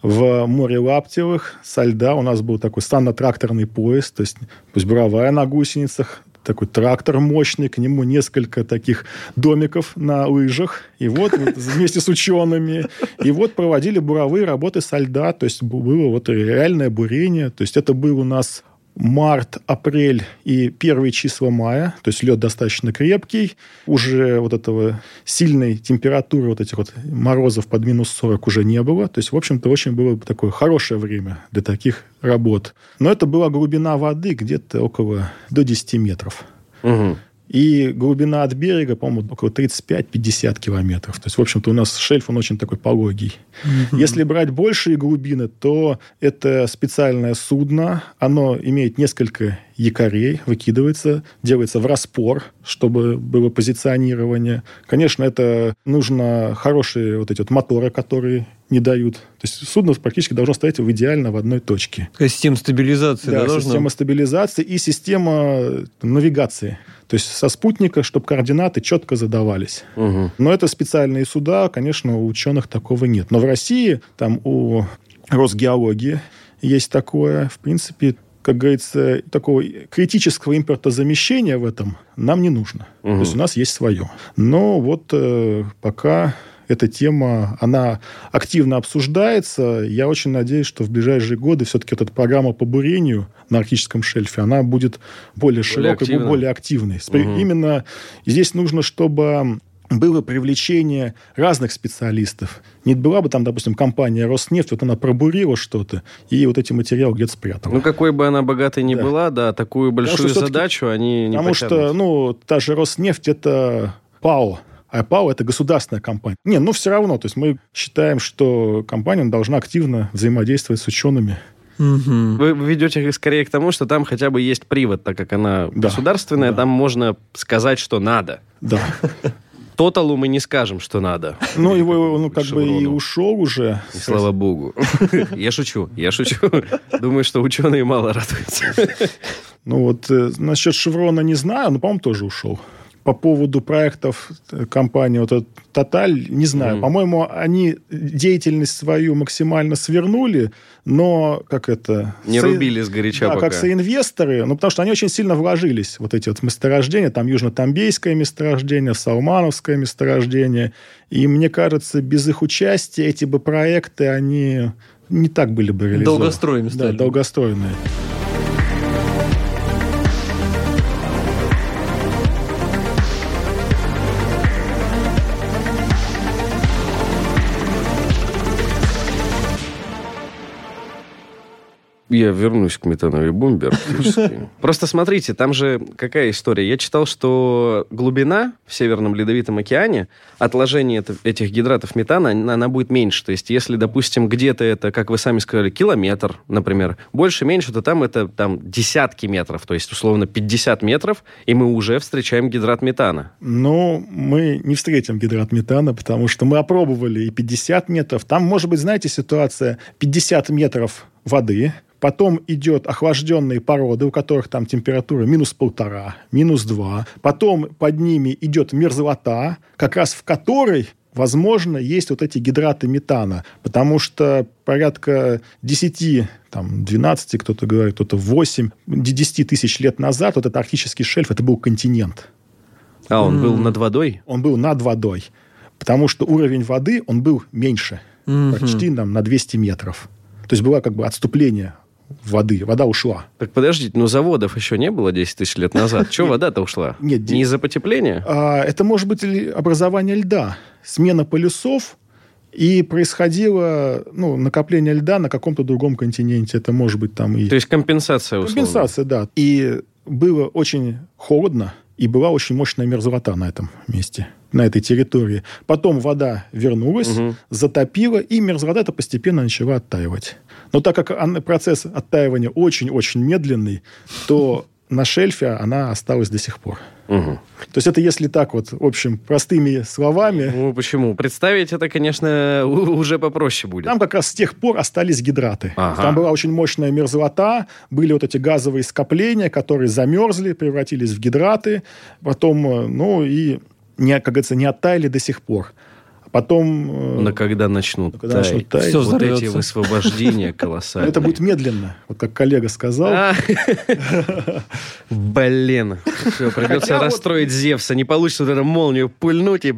в море Лаптевых со льда. У нас был такой санно-тракторный поезд, то есть, то есть буровая на гусеницах, такой трактор мощный, к нему несколько таких домиков на лыжах. И вот, вместе с учеными. И вот проводили буровые работы со льда. То есть было вот реальное бурение. То есть это был у нас март, апрель и первые числа мая, то есть лед достаточно крепкий, уже вот этого сильной температуры, вот этих вот морозов под минус 40 уже не было, то есть, в общем-то, очень было такое хорошее время для таких работ. Но это была глубина воды где-то около до 10 метров. Мгм. И глубина от берега, по-моему, около 35-50 километров. То есть, в общем-то, у нас шельф, он очень такой пологий. Если брать большие глубины, то это специальное судно. Оно имеет несколько якорей выкидывается, делается в распор, чтобы было позиционирование. Конечно, это нужно хорошие вот эти вот моторы, которые не дают. То есть судно практически должно стоять в идеально в одной точке. Такая система стабилизации, Да, да, должна система стабилизации и система навигации. То есть со спутника, чтобы координаты четко задавались. Мгм. Но это специальные суда, конечно, у ученых такого нет. Но в России, там у Росгеологии есть такое, в принципе, как говорится, такого критического импортозамещения в этом нам не нужно. Мгм. То есть у нас есть свое. Но вот э, пока эта тема, она активно обсуждается. Я очень надеюсь, что в ближайшие годы все-таки вот эта программа по бурению на арктическом шельфе, она будет более широкой, активной. более активной. Мгм. Именно здесь нужно, чтобы было привлечение разных специалистов. Не была бы там, допустим, компания Роснефть, вот она пробурила что-то, и вот эти материалы где-то спрятала. Ну, какой бы она богатой ни Да. была, да, такую большую что задачу они не Потому что, потянут. ну, та же Роснефть это ПАО, а ПАО это государственная компания. Не, ну все равно, то есть мы считаем, что компания должна активно взаимодействовать с учеными. Мгм. Вы ведете скорее к тому, что там хотя бы есть привод, так как она Да, государственная, да. там можно сказать, что надо. Да. Тоталу мы не скажем, что надо. Ну, его, ну, как бы и ушел уже. И слава богу. Я шучу, я шучу. Думаю, что ученые мало радуются. Ну, вот э, насчет Шеврона не знаю, но, по-моему, тоже ушел. По поводу проектов э, компании вот Тоталь, не знаю. Мгм. По-моему, они деятельность свою максимально свернули, но как это... Не со- рубили сгоряча Да, пока. как соинвесторы, ну, потому что они очень сильно вложились, вот эти вот месторождения, там Южно-Тамбейское месторождение, Салмановское месторождение, и мне кажется, без их участия эти бы проекты, они не так были бы реализованы. Долгостроями Да, стали. Я вернусь к метановой бомбе арктической. Просто смотрите, там же какая история. Я читал, что глубина в Северном Ледовитом океане, отложение этих гидратов метана, она, она будет меньше. То есть, если, допустим, где-то это, как вы сами сказали, километр, например, больше-меньше, то там это там десятки метров, то есть, условно, 50 метров, и мы уже встречаем гидрат метана. Но мы не встретим гидрат метана, потому что мы опробовали и 50 метров. Там, может быть, знаете, ситуация 50 метров воды, потом идет охлажденные породы, у которых там температура минус полтора, минус два. Потом под ними идет мерзлота, как раз в которой возможно, есть вот эти гидраты метана, потому что порядка 10, там, 12, кто-то говорит, кто-то 8, 10 тысяч лет назад вот этот арктический шельф, это был континент А, он был М. над водой? он был над водой. Потому что уровень воды, он был меньше. Мгм. Почти там, на 200 метров. То есть было как бы отступление воды. Вода ушла. Так подождите, ну заводов еще не было 10 тысяч лет назад. Чего вода-то ушла? Нет, Не из-за потепления? А, это может быть образование льда. Смена полюсов. И происходило ну, накопление льда на каком-то другом континенте. Это может быть там и... То есть компенсация, условно. Компенсация, да. И было очень холодно, и была очень мощная мерзлота на этом месте, на этой территории. Потом вода вернулась, Мгм. затопила, и мерзлота это постепенно начала оттаивать. Но так как процесс оттаивания очень-очень медленный, то на шельфе она осталась до сих пор. Мгм. То есть это если так вот, в общем, простыми словами, Ну, почему? Представить это, конечно, уже попроще будет. Там как раз с тех пор остались гидраты. Ага. Там была очень мощная мерзлота, были вот эти газовые скопления, которые замерзли, превратились в гидраты, потом, э, ну и, не, как говорится, не оттаяли до сих пор. Потом... э, Но когда начнут Ну, когда начнут таять, Всё вот эти высвобождения колоссальные. это будет медленно, вот как коллега сказал. А, Блин, придется расстроить Зевса. Не получится вот эту молнию пульнуть и...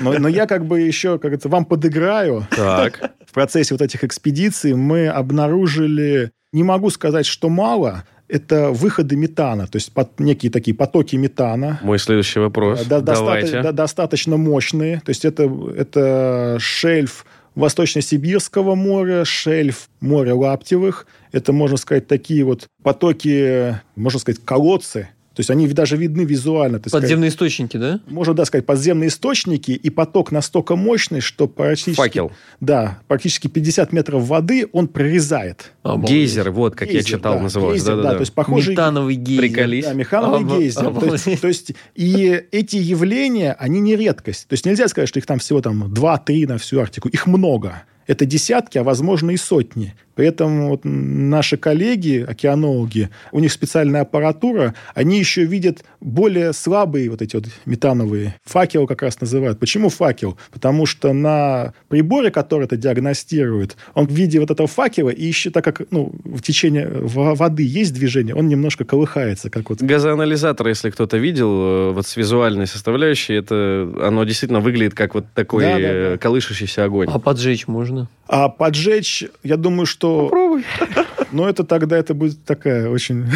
но я как бы еще, как это, вам подыграю. Так. В процессе вот этих экспедиций мы обнаружили, не могу сказать, что мало, это выходы метана, то есть под, некие такие потоки метана. Мой следующий вопрос. Да, доста- Давайте. да, достаточно мощные. То есть это, это шельф Восточно-Сибирского моря, шельф моря Лаптевых. Это, можно сказать, такие вот потоки, можно сказать, колодцы То есть они даже видны визуально. так сказать. Подземные источники, да? можно, да, сказать, подземные источники, и поток настолько мощный, что практически... Факел. Да, практически 50 метров воды он прорезает. Обалдеть. Гейзер, вот как я Гейзер, читал, да, называлось. гейзер, да, Да-да-да. то есть похожий... Метановый гейзер. Приколись. Да, механовый Оба- гейзер. То есть, обалдеть. то есть, и эти явления, они не редкость. То есть нельзя сказать, что их там всего там 2-3 на всю Арктику. Их много. Это десятки, а возможно и сотни. Поэтому вот наши коллеги, океанологи, у них специальная аппаратура, они еще видят более слабые вот эти вот метановые. Факел как раз называют. Почему факел? Потому что на приборе, который это диагностирует, он в виде вот этого факела, и еще так как ну, в течение в- воды есть движение, он немножко колыхается, как вот Газоанализатор, если кто-то видел, э, вот с визуальной составляющей, это оно действительно выглядит как вот такой Да, да, э, да. колышущийся огонь. А поджечь можно? А поджечь, я думаю, что... Попробуй. Но это тогда это будет такая очень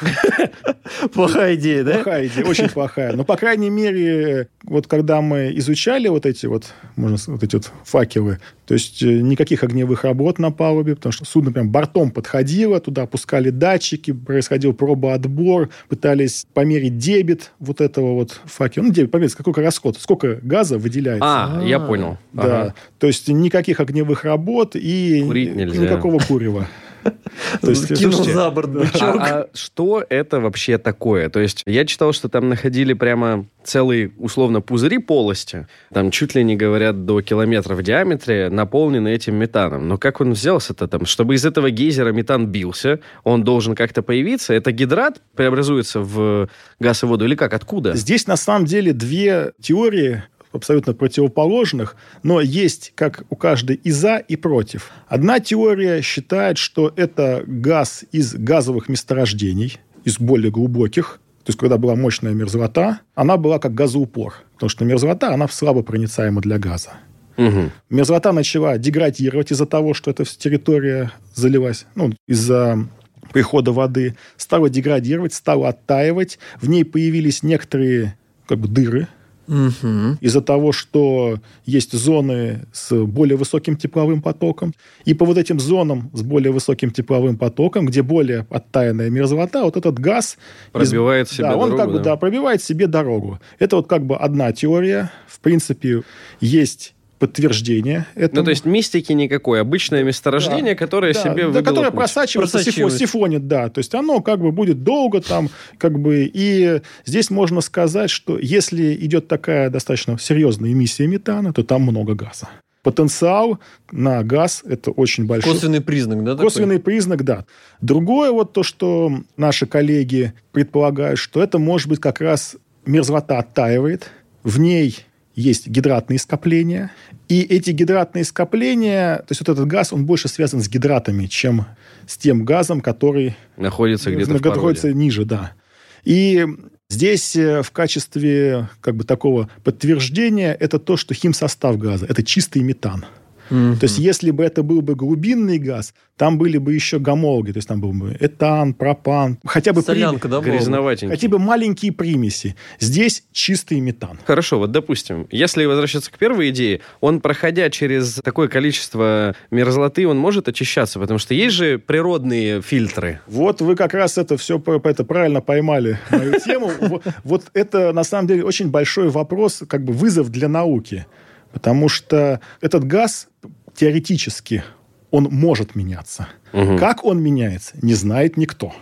Плохая идея, да? плохая идея, очень плохая. Но, по крайней мере, вот когда мы изучали вот эти вот, можно сказать, вот эти вот факелы, то есть э, никаких огневых работ на палубе, потому что судно прям бортом подходило, туда опускали датчики, происходил пробоотбор, пытались померить дебет вот этого вот факела. Ну, дебет, померить, какой расход, сколько газа выделяется. А, я понял. Да, Ага. то есть никаких огневых работ и Курить и нельзя. никакого курева. То есть, Кинул слушайте, за борт бычок. А, а что это вообще такое? То есть я читал, что там находили прямо целые, условно, пузыри полости, там чуть ли не говорят до километра в диаметре, наполнены этим метаном. Но как он взялся-то там? Чтобы из этого гейзера метан бился, он должен как-то появиться. Это гидрат преобразуется в газ и воду или как? Откуда? Здесь на самом деле две теории абсолютно противоположных, но есть как у каждой и за, и против. Одна теория считает, что это газ из газовых месторождений, из более глубоких, то есть когда была мощная мерзлота, она была как газоупор, потому что мерзлота, она слабо проницаема для газа. Мгм. Мерзлота начала деградировать из-за того, что эта территория залилась, ну, из-за прихода воды, стала деградировать, стала оттаивать. В ней появились некоторые как бы дыры, Мгм. из-за того, что есть зоны с более высоким тепловым потоком. И по вот этим зонам с более высоким тепловым потоком, где более оттаянная мерзлота, вот этот газ... из- Пробивает себе да, он дорогу, как бы, да. да, пробивает себе дорогу. Это вот как бы одна теория. В принципе, есть подтверждение этому. Ну, то есть мистики никакой. Обычное месторождение, которое Да, себе да, которое путь. просачивается, сифо- Просачивается. сифонит, да. То есть оно как бы будет долго там, как бы... И здесь можно сказать, что если идет такая достаточно серьезная эмиссия метана, то там много газа. Потенциал на газ – это очень большой. Косвенный признак, да? такой? Косвенный признак, да. Другое вот то, что наши коллеги предполагают, что это может быть как раз мерзлота оттаивает, в ней есть гидратные скопления, и эти гидратные скопления, то есть вот этот газ, он больше связан с гидратами, чем с тем газом, который Находится где-то находится ниже, да. И здесь э, в качестве как бы такого подтверждения это то, что химсостав газа – это чистый метан. То есть, если бы это был бы глубинный газ, там были бы еще гомологи, то есть там был бы этан, пропан, хотя бы, Солянка, да, была? Грязноватенький. хотя бы маленькие примеси. Здесь чистый метан. Хорошо, вот допустим, если возвращаться к первой идее, он, проходя через такое количество мерзлоты, он может очищаться, потому что есть же природные фильтры. Вот вы как раз это все это правильно поймали мою тему. Вот это на самом деле очень большой вопрос, как бы вызов для науки. Потому что этот газ теоретически он может меняться. Мгм. Как он меняется, не знает никто.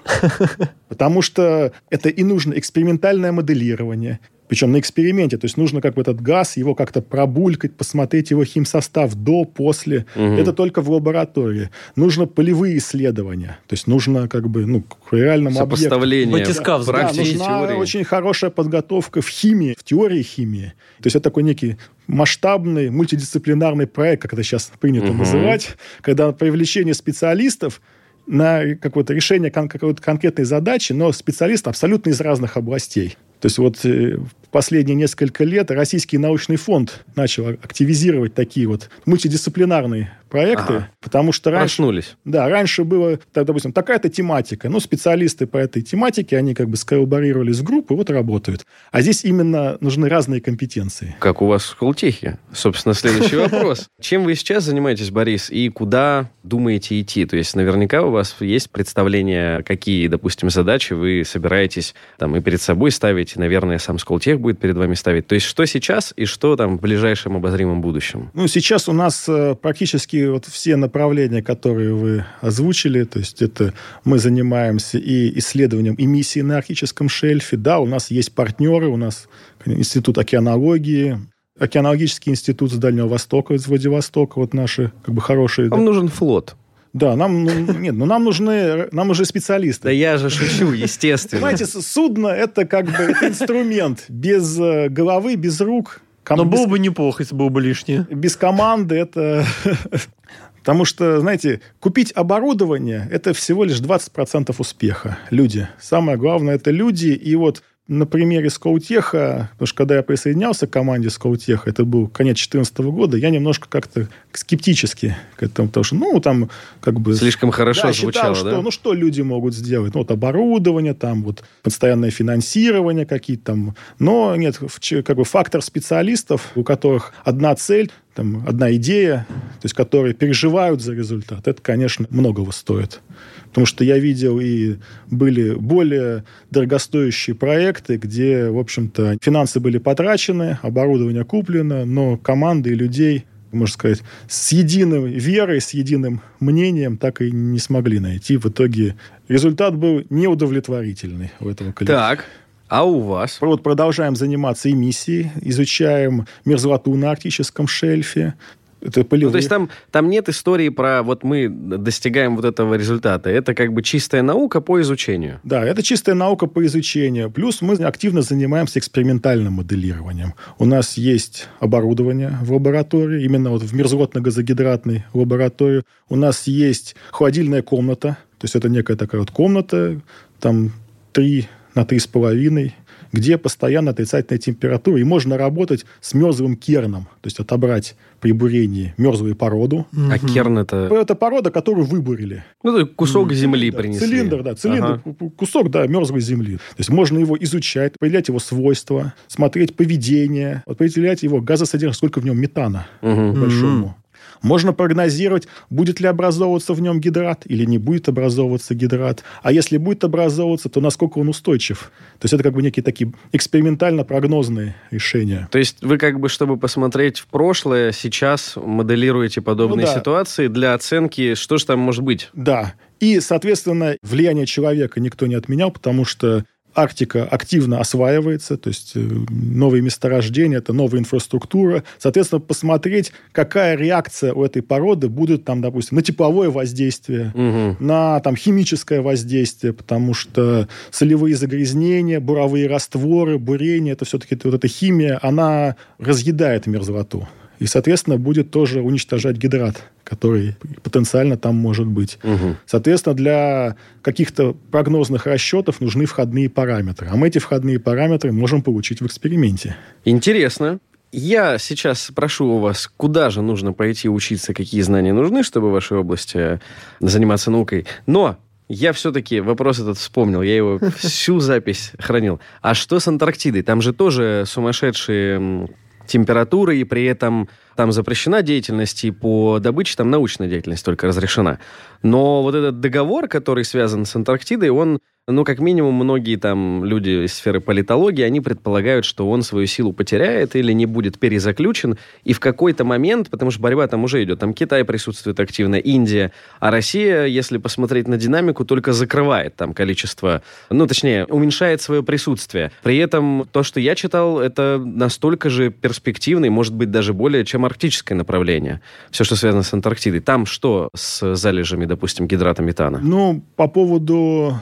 Потому что это и нужно экспериментальное моделирование. Причем на эксперименте. То есть нужно как бы этот газ, его как-то пробулькать, посмотреть его химсостав до, после. Мгм. Это только в лаборатории. Нужно полевые исследования. То есть нужно как бы ну, к реальному объекту. Сопоставление Батискаф, да, практики нужна теории. очень хорошая подготовка в химии, в теории химии. То есть это такой некий масштабный мультидисциплинарный проект, как это сейчас принято Мгм. называть, когда привлечение специалистов на какое-то решение кон- какой-то конкретной задачи, но специалисты абсолютно из разных областей. То есть вот э, в последние несколько лет Российский научный фонд начал активизировать такие вот мультидисциплинарные проекты, ага. потому что раньше... Проснулись. Да, раньше было, так, допустим, такая-то тематика. Ну, специалисты по этой тематике, они как бы сколлаборировались в группы, вот работают. А здесь именно нужны разные компетенции. Как у вас в Хултехе? Собственно, следующий вопрос. Чем вы сейчас занимаетесь, Борис, и куда думаете идти? То есть, наверняка у вас есть представление, какие, допустим, задачи вы собираетесь там и перед собой ставить, и, наверное, сам Сколтех будет перед вами ставить. То есть, что сейчас и что там в ближайшем обозримом будущем? Ну, сейчас у нас э, практически вот все направления, которые вы озвучили, то есть это мы занимаемся и исследованием эмиссии на арктическом шельфе, да, у нас есть партнеры, у нас Институт океанологии, Океанологический институт с Дальнего Востока, из Владивостока, вот наши как бы хорошие... Вам да. нужен флот. Да, нам, ну, нет, ну нам нужны, нам уже специалисты. Да я же шучу, естественно. Понимаете, судно это как бы это инструмент без э, головы, без рук, Ком... Но было бы неплохо, если было бы лишнее. Без команды это... Потому что, знаете, купить оборудование – это всего лишь 20% успеха. Люди. Самое главное – это люди. И вот на примере Скоутеха, потому что когда я присоединялся к команде Скоутеха, это был конец 2014 года, я немножко как-то скептически к этому, потому что, ну, там, как бы... Слишком хорошо да, звучало, считал, да? Что, ну, что люди могут сделать? Ну, вот оборудование, там, вот постоянное финансирование какие-то там. Но нет, как бы фактор специалистов, у которых одна цель, там, одна идея, то есть которые переживают за результат, это, конечно, многого стоит. Потому что я видел и были более дорогостоящие проекты, где, в общем-то, финансы были потрачены, оборудование куплено, но команды и людей можно сказать, с единой верой, с единым мнением так и не смогли найти. В итоге результат был неудовлетворительный у этого коллектива. Так, а у вас? Вот продолжаем заниматься эмиссией, изучаем мерзлоту на арктическом шельфе, это полевые. Ну, то есть там, там нет истории про вот мы достигаем вот этого результата. Это как бы чистая наука по изучению. Да, это чистая наука по изучению. Плюс мы активно занимаемся экспериментальным моделированием. У нас есть оборудование в лаборатории, именно вот в мерзлотно-газогидратной лаборатории. У нас есть холодильная комната, то есть это некая такая вот комната, там 3 на 3,5 где постоянно отрицательная температура, и можно работать с мерзлым керном, то есть отобрать при бурении мерзлую породу. А керн это... Это порода, которую выбурили. Ну, кусок земли да, принесли. Цилиндр, да, цилиндр, ага. кусок, да, мерзлой земли. То есть можно его изучать, определять его свойства, смотреть поведение, определять его газосодержание, сколько в нем метана угу. большому. Можно прогнозировать, будет ли образовываться в нем гидрат или не будет образовываться гидрат. А если будет образовываться, то насколько он устойчив. То есть это как бы некие такие экспериментально-прогнозные решения. То есть вы как бы, чтобы посмотреть в прошлое, сейчас моделируете подобные ну, да. ситуации для оценки, что же там может быть? Да. И, соответственно, влияние человека никто не отменял, потому что Арктика активно осваивается, то есть э, новые месторождения, это новая инфраструктура. Соответственно, посмотреть, какая реакция у этой породы будет, там, допустим, на тепловое воздействие, угу. на там, химическое воздействие, потому что солевые загрязнения, буровые растворы, бурение, это все-таки вот эта химия, она разъедает мерзлоту. И, соответственно, будет тоже уничтожать гидрат, который потенциально там может быть. Угу. Соответственно, для каких-то прогнозных расчетов нужны входные параметры. А мы эти входные параметры можем получить в эксперименте. Интересно. Я сейчас прошу у вас, куда же нужно пойти учиться, какие знания нужны, чтобы в вашей области заниматься наукой. Но я все-таки вопрос этот вспомнил, я его всю запись хранил. А что с Антарктидой? Там же тоже сумасшедшие температуры, и при этом там запрещена деятельность, и по добыче там научная деятельность только разрешена. Но вот этот договор, который связан с Антарктидой, он ну, как минимум, многие там люди из сферы политологии, они предполагают, что он свою силу потеряет или не будет перезаключен, и в какой-то момент, потому что борьба там уже идет, там Китай присутствует активно, Индия, а Россия, если посмотреть на динамику, только закрывает там количество, ну, точнее, уменьшает свое присутствие. При этом то, что я читал, это настолько же перспективный, может быть, даже более, чем арктическое направление. Все, что связано с Антарктидой. Там что с залежами, допустим, гидрата метана? Ну, по поводу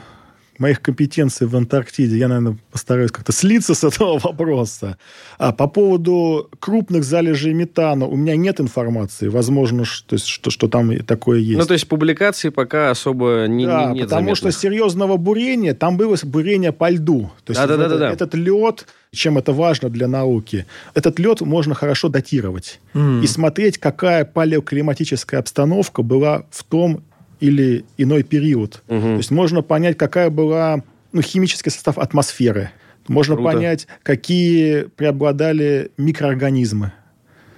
моих компетенций в Антарктиде, я, наверное, постараюсь как-то слиться с этого вопроса. А по поводу крупных залежей метана у меня нет информации. Возможно, что, есть, что, что там такое есть. Ну, то есть публикации пока особо не, да, не, нет потому заметных. что серьезного бурения, там было бурение по льду. То есть Да-да-да-да-да. этот, этот лед, чем это важно для науки, этот лед можно хорошо датировать М. и смотреть, какая палеоклиматическая обстановка была в том или иной период. Мгм. То есть можно понять, какая была ну, химический состав атмосферы. Можно Круто. понять, какие преобладали микроорганизмы.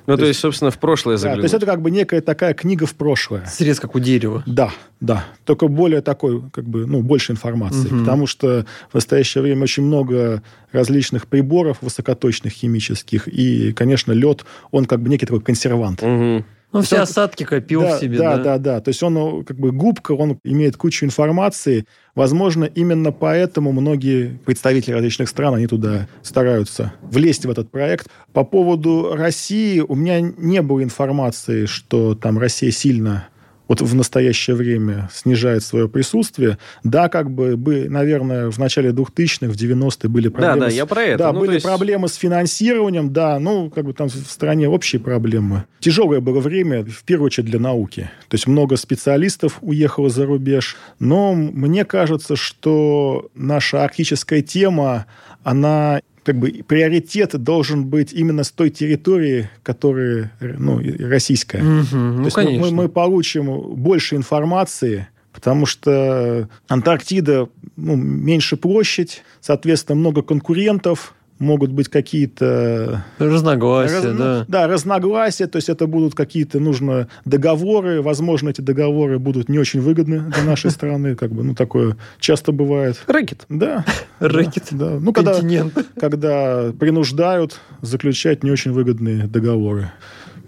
Ну, то то есть- есть, собственно, в прошлое Да, то заглянуть. есть это как бы некая такая книга в прошлое. Срез, как у дерева. Да, да. Только более такой, как бы, ну, больше информации. Мгм. Потому что в настоящее время очень много различных приборов высокоточных химических. И, конечно, лед, он как бы некий такой консервант. Мгм. Ну, все Всё- осадки копил да, в себе, да, да? да, да. То есть он как бы губка, он имеет кучу информации. Возможно, именно поэтому многие представители различных стран, они туда стараются влезть в этот проект. По поводу России у меня не было информации, что там Россия сильно вот в настоящее время снижает свое присутствие. Да, как бы, бы наверное, в начале 2000-х, в 90-е были Да, проблемы. да, с- я про это. Да, Ну, были есть- проблемы с финансированием, да, ну, как бы там в стране общие проблемы. Тяжелое было время, в первую очередь, для науки. То есть много специалистов уехало за рубеж. Но мне кажется, что наша арктическая тема, она как бы приоритет должен быть именно с той территории, которая ну, российская. То Ну, есть мы- конечно. мы, мы получим больше информации, потому что Антарктида ну, меньше площадь, соответственно, много конкурентов, могут быть какие-то Разногласия, раз- да. да, разногласия, то есть это будут какие-то нужно договоры, возможно, эти договоры будут не очень выгодны для нашей страны, как бы, ну, такое часто бывает. Рэкет. Да. Рэкет. Да. Ну, когда, Континент. когда принуждают заключать не очень выгодные договоры.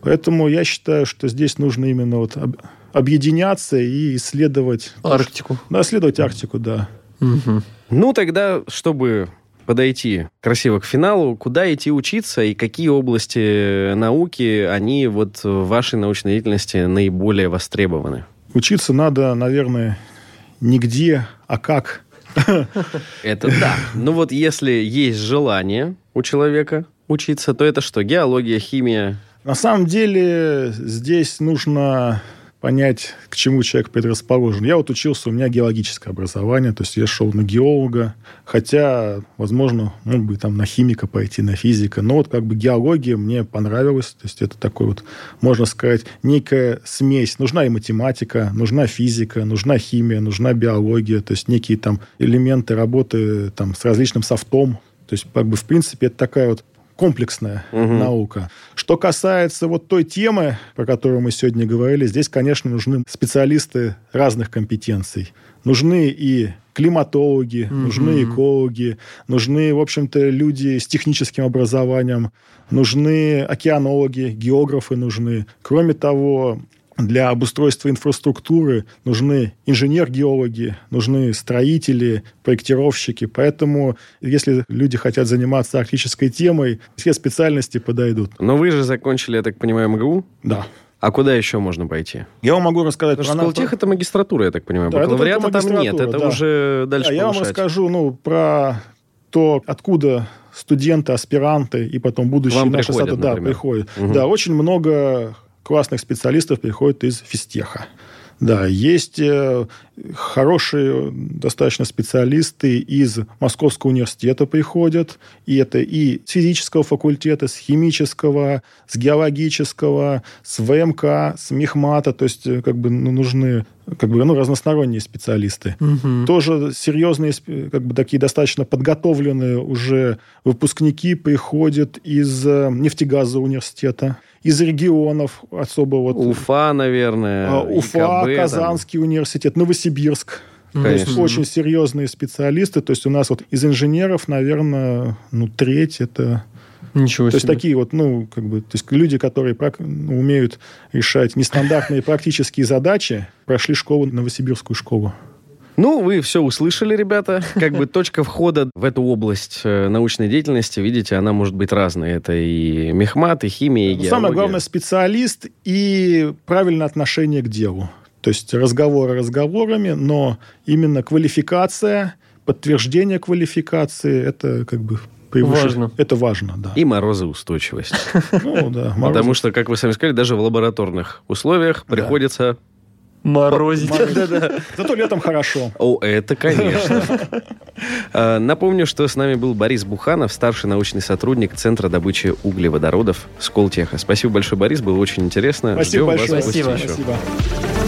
Поэтому я считаю, что здесь нужно именно вот об- объединяться и исследовать... Арктику. Да, исследовать Арктику, да. Мгм. Ну, тогда, чтобы подойти красиво к финалу, куда идти учиться и какие области науки, они вот в вашей научной деятельности наиболее востребованы? Учиться надо, наверное, нигде, а как. Это да. Ну вот если есть желание у человека учиться, то это что? Геология, химия? На самом деле здесь нужно понять, к чему человек предрасположен. Я вот учился, у меня геологическое образование, то есть я шел на геолога, хотя, возможно, мог бы там на химика пойти, на физика, но вот как бы геология мне понравилась, то есть это такой вот, можно сказать, некая смесь. Нужна и математика, нужна физика, нужна химия, нужна биология, то есть некие там элементы работы там с различным софтом, то есть, как бы, в принципе, это такая вот комплексная Мгм. наука. Что касается вот той темы, про которую мы сегодня говорили, здесь, конечно, нужны специалисты разных компетенций. Нужны и климатологи, Мгм. нужны экологи, нужны, в общем-то, люди с техническим образованием, нужны океанологи, географы нужны. Кроме того, для обустройства инфраструктуры нужны инженер-геологи, нужны строители, проектировщики. Поэтому, если люди хотят заниматься арктической темой, все специальности подойдут. Но вы же закончили, я так понимаю, МГУ. Да. А куда еще можно пойти? Я вам могу рассказать Потому что про... Сколтех это магистратура, я так понимаю. Да, это Бакалавриата только там нет, это да. уже дальше Да, я вам расскажу ну, про то, откуда студенты, аспиранты и потом будущие Вам наши приходят, сады, да, приходят. Мгм. Да, очень много классных специалистов приходит из физтеха. Да, есть э, хорошие достаточно специалисты из Московского университета приходят. И это и с физического факультета, с химического, с геологического, с ВМК, с Мехмата. То есть, э, как бы, ну, нужны как бы, ну, разносторонние специалисты Мгм. тоже серьезные, как бы такие достаточно подготовленные уже выпускники приходят из э, нефтегазового университета, из регионов особо вот Уфа, наверное. а, Уфа, ИКБ, там. Казанский университет, Новосибирск. Ну, То есть Конечно. очень серьезные специалисты. То есть у нас вот из инженеров, наверное, ну, треть это... Ничего То есть себе. такие вот, ну, как бы, то есть люди, которые прак- умеют решать нестандартные практические задачи, прошли школу, Новосибирскую школу. Ну, вы все услышали, ребята. Как бы точка входа в эту область э, научной деятельности, видите, она может быть разной. Это и мехмат, и химия, и геология. Самое главное специалист и правильное отношение к делу. То есть разговоры разговорами, но именно квалификация, подтверждение квалификации, это как бы превыше... Важно. Это важно, да. И морозоустойчивость. Ну, да, Потому мороз- что, как вы сами сказали, даже в лабораторных условиях Да. приходится... Морозить. Зато летом хорошо. О, это конечно. Э, Напомню, что с нами был Борис Буханов, старший научный сотрудник Центра добычи углеводородов Сколтеха. Спасибо большое, Борис, было очень интересно. Спасибо Ждем вас большое. Спасибо. еще. Спасибо.